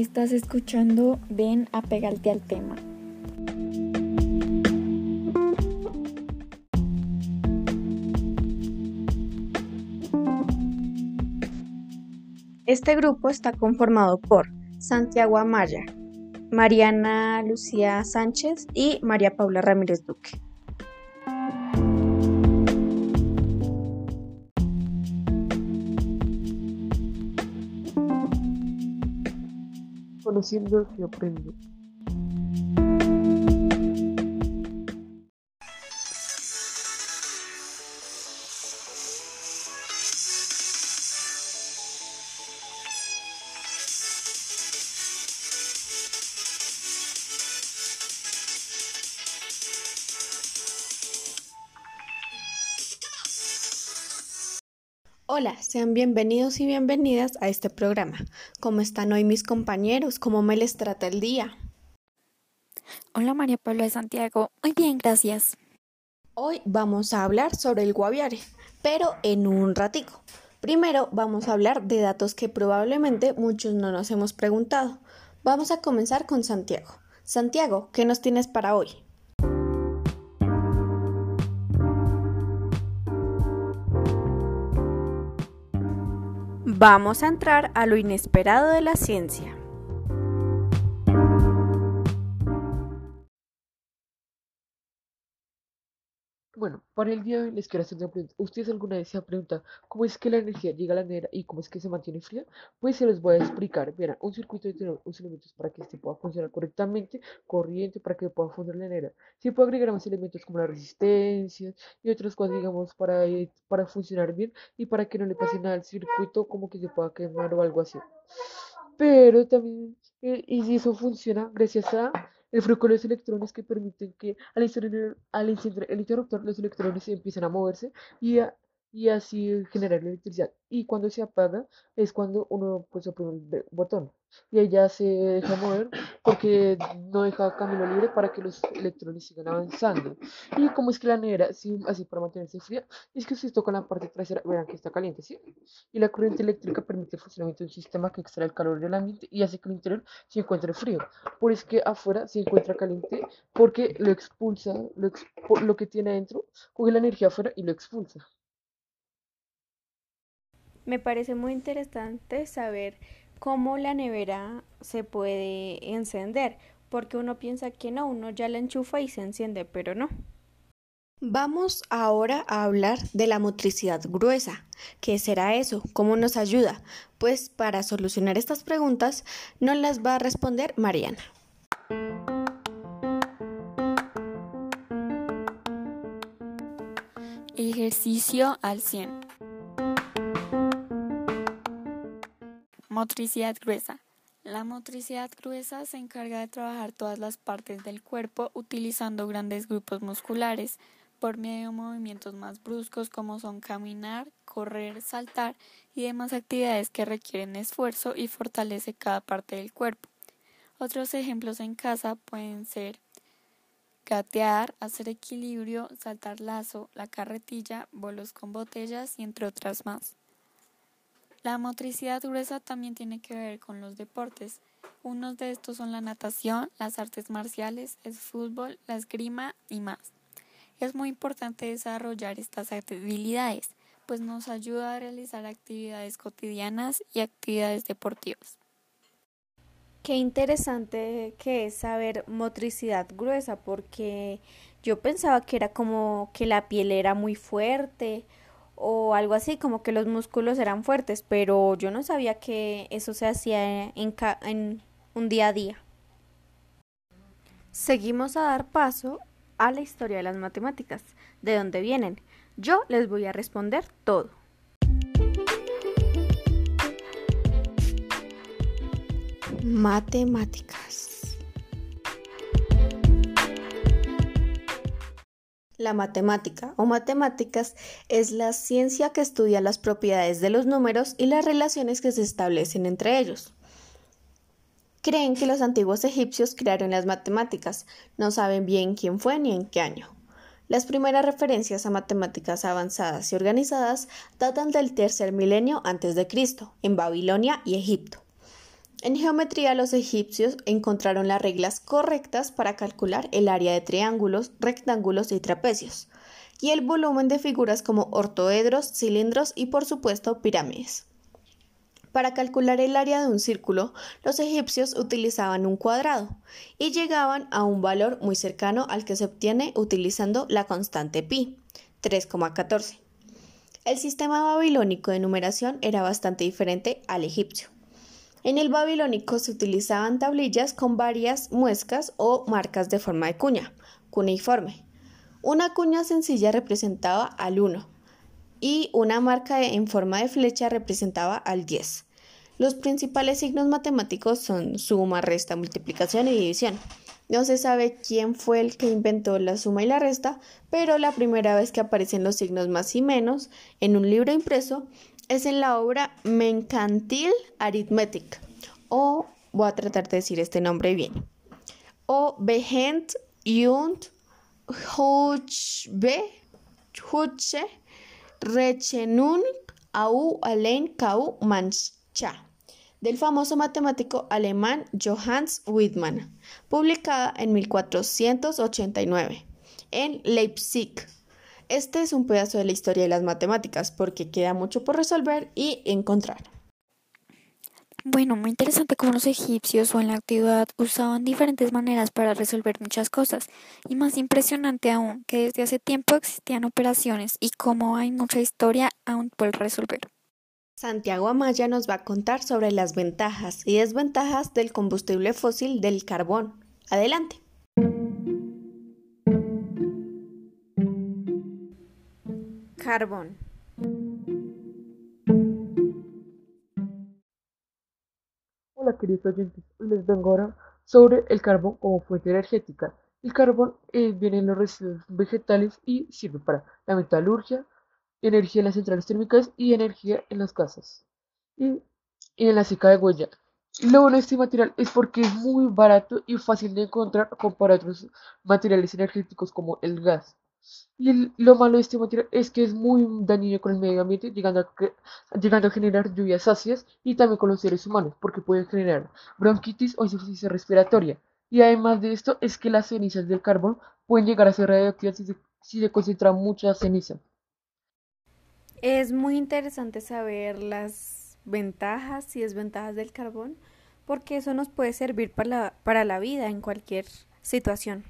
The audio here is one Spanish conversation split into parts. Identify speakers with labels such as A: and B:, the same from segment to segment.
A: Estás escuchando Ven a pegarte al tema.
B: Este grupo está conformado por Santiago Amaya, Mariana Lucía Sánchez y María Paula Ramírez Duque.
C: Conociendo y aprendo.
B: Hola, sean bienvenidos y bienvenidas a este programa. ¿Cómo están hoy mis compañeros? ¿Cómo me les trata el día?
A: Hola María Paula de Santiago, muy bien, gracias.
B: Hoy vamos a hablar sobre el guaviare, pero en un ratico. Primero vamos a hablar de datos que probablemente muchos no nos hemos preguntado. Vamos a comenzar con Santiago. Santiago, ¿qué nos tienes para hoy? Vamos a entrar a lo inesperado de la ciencia.
C: Bueno, para el día de hoy les quiero hacer una pregunta. ¿Ustedes alguna vez se han preguntado cómo es que la energía llega a la nevera y cómo es que se mantiene fría? Pues se los voy a explicar. Verán, un circuito tiene unos elementos para que este pueda funcionar correctamente, corriente, para que pueda funcionar la nevera. Se puede agregar más elementos como la resistencia y otras cosas, digamos, para, eh, para funcionar bien y para que no le pase nada al circuito, como que se pueda quemar o algo así. Pero también, eh, y si eso funciona gracias a el flujo de los electrones que permiten que al al encender el interruptor los electrones empiecen a moverse y a y así generar electricidad. Y cuando se apaga es cuando uno pues oprime el botón y ella se deja mover porque no deja camino libre para que los electrones sigan avanzando. Y como es que la nevera, así para mantenerse fría, es que si toca la parte trasera, verán que está caliente, ¿sí? Y la corriente eléctrica permite el funcionamiento de un sistema que extrae el calor del ambiente y hace que el interior se encuentre frío. Por eso es que afuera se encuentra caliente porque lo expulsa, lo, lo que tiene adentro, coge la energía afuera y lo expulsa.
B: Me parece muy interesante saber cómo la nevera se puede encender, porque uno piensa que no, uno ya la enchufa y se enciende, pero no. Vamos ahora a hablar de la motricidad gruesa. ¿Qué será eso? ¿Cómo nos ayuda? Pues para solucionar estas preguntas nos las va a responder Mariana.
D: Ejercicio al 100. Motricidad gruesa. La motricidad gruesa se encarga de trabajar todas las partes del cuerpo utilizando grandes grupos musculares por medio de movimientos más bruscos como son caminar, correr, saltar y demás actividades que requieren esfuerzo y fortalece cada parte del cuerpo. Otros ejemplos en casa pueden ser gatear, hacer equilibrio, saltar lazo, la carretilla, bolos con botellas y entre otras más. La motricidad gruesa también tiene que ver con los deportes. Unos de estos son la natación, las artes marciales, el fútbol, la esgrima y más. Es muy importante desarrollar estas habilidades, pues nos ayuda a realizar actividades cotidianas y actividades deportivas.
B: Qué interesante que es saber motricidad gruesa, porque yo pensaba que era como que la piel era muy fuerte o algo así, como que los músculos eran fuertes, pero yo no sabía que eso se hacía en, en un día a día. Seguimos a dar paso a la historia de las matemáticas, de dónde vienen. Yo les voy a responder todo. Matemáticas. La matemática o matemáticas es la ciencia que estudia las propiedades de los números y las relaciones que se establecen entre ellos. Creen que los antiguos egipcios crearon las matemáticas, no saben bien quién fue ni en qué año. Las primeras referencias a matemáticas avanzadas y organizadas datan del tercer milenio antes de Cristo, en Babilonia y Egipto. En geometría los egipcios encontraron las reglas correctas para calcular el área de triángulos, rectángulos y trapecios, y el volumen de figuras como ortoedros, cilindros y por supuesto pirámides. Para calcular el área de un círculo, los egipcios utilizaban un cuadrado y llegaban a un valor muy cercano al que se obtiene utilizando la constante pi, 3,14. El sistema babilónico de numeración era bastante diferente al egipcio. En el babilónico se utilizaban tablillas con varias muescas o marcas de forma de cuña, cuneiforme. Una cuña sencilla representaba al 1, y una marca en forma de flecha representaba al 10. Los principales signos matemáticos son suma, resta, multiplicación y división. No se sabe quién fue el que inventó la suma y la resta, pero la primera vez que aparecen los signos más y menos en un libro impreso es en la obra Mencantil Arithmetic, o voy a tratar de decir este nombre bien, o Behend und Huchbe, Huche Rechenung au Allein Kau Mancha, del famoso matemático alemán Johannes Wittmann, publicada en 1489 en Leipzig. Este es un pedazo de la historia de las matemáticas porque queda mucho por resolver y encontrar.
D: Bueno, muy interesante cómo los egipcios o en la antigüedad usaban diferentes maneras para resolver muchas cosas. Y más impresionante aún, que desde hace tiempo existían operaciones y cómo hay mucha historia aún por resolver.
B: Santiago Amaya nos va a contar sobre las ventajas y desventajas del combustible fósil del carbón. Adelante.
E: Carbón.
C: Hola queridos oyentes, les vengo ahora sobre el carbón como fuente energética. El carbón eh, viene en los residuos vegetales y sirve para la metalurgia, energía en las centrales térmicas y energía en las casas y, en la seca de huella. Lo bueno de este material es porque es muy barato y fácil de encontrar comparado a otros materiales energéticos como el gas. Y lo malo de este material es que es muy dañino con el medio ambiente, llegando a, llegando a generar lluvias ácidas y también con los seres humanos, porque puede generar bronquitis o insuficiencia respiratoria. Y además de esto, es que las cenizas del carbón pueden llegar a ser radioactivas si se, si se concentra mucha ceniza.
E: Es muy interesante saber las ventajas y desventajas del carbón, porque eso nos puede servir para la, para la vida en cualquier situación.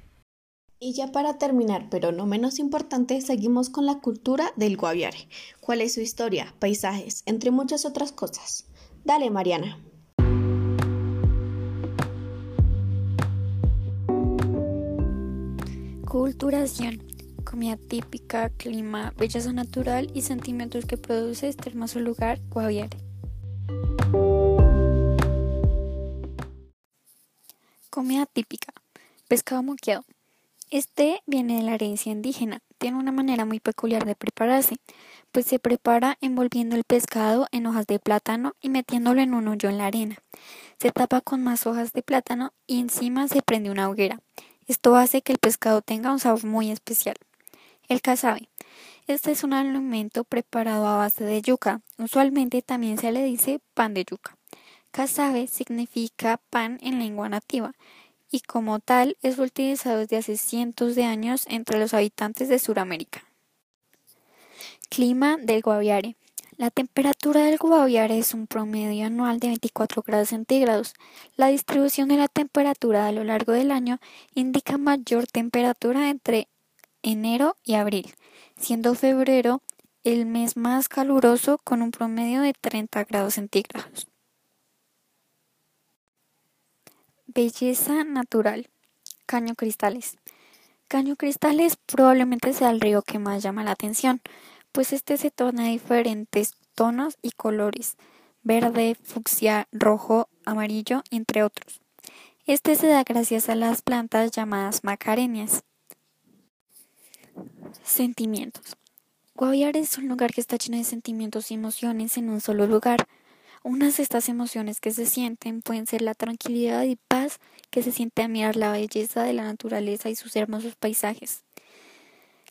B: Y ya para terminar, pero no menos importante, seguimos con la cultura del Guaviare. ¿Cuál es su historia, paisajes, entre muchas otras cosas? Dale, Mariana.
D: Culturación. Comida típica, clima, belleza natural y sentimientos que produce este hermoso lugar, Guaviare. Comida típica. Pescado moqueado. Este viene de la herencia indígena. Tiene una manera muy peculiar de prepararse, pues se prepara envolviendo el pescado en hojas de plátano y metiéndolo en un hoyo en la arena. Se tapa con más hojas de plátano y encima se prende una hoguera. Esto hace que el pescado tenga un sabor muy especial. El casabe. Este es un alimento preparado a base de yuca. Usualmente también se le dice pan de yuca. Casabe significa pan en lengua nativa y como tal es utilizado desde hace cientos de años entre los habitantes de Sudamérica. Clima del Guaviare. La temperatura del Guaviare es un promedio anual de 24 grados centígrados. La distribución de la temperatura a lo largo del año indica mayor temperatura entre enero y abril, siendo febrero el mes más caluroso con un promedio de 30 grados centígrados. Belleza natural. Caño Cristales. Caño Cristales probablemente sea el río que más llama la atención, pues este se torna de diferentes tonos y colores, verde, fucsia, rojo, amarillo, entre otros. Este se da gracias a las plantas llamadas macarenias. Sentimientos. Guaviare es un lugar que está lleno de sentimientos y emociones en un solo lugar. Unas de estas emociones que se sienten pueden ser la tranquilidad y paz que se siente a mirar la belleza de la naturaleza y sus hermosos paisajes.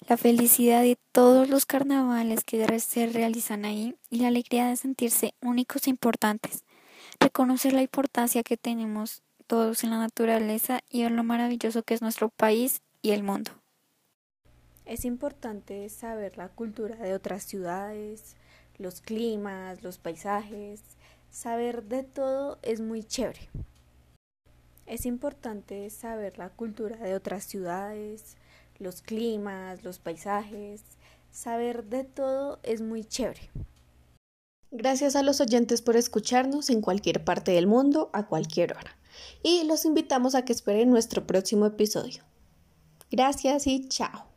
D: La felicidad de todos los carnavales que se realizan ahí y la alegría de sentirse únicos e importantes. reconocer la importancia que tenemos todos en la naturaleza y ver lo maravilloso que es nuestro país y el mundo.
B: Es importante saber la cultura de otras ciudades, los climas, los paisajes. Saber de todo es muy chévere. Es importante saber la cultura de otras ciudades, los climas, los paisajes. Saber de todo es muy chévere.
E: Gracias a los oyentes por escucharnos en cualquier parte del mundo a cualquier hora. Y los invitamos a que esperen nuestro próximo episodio. Gracias y chao.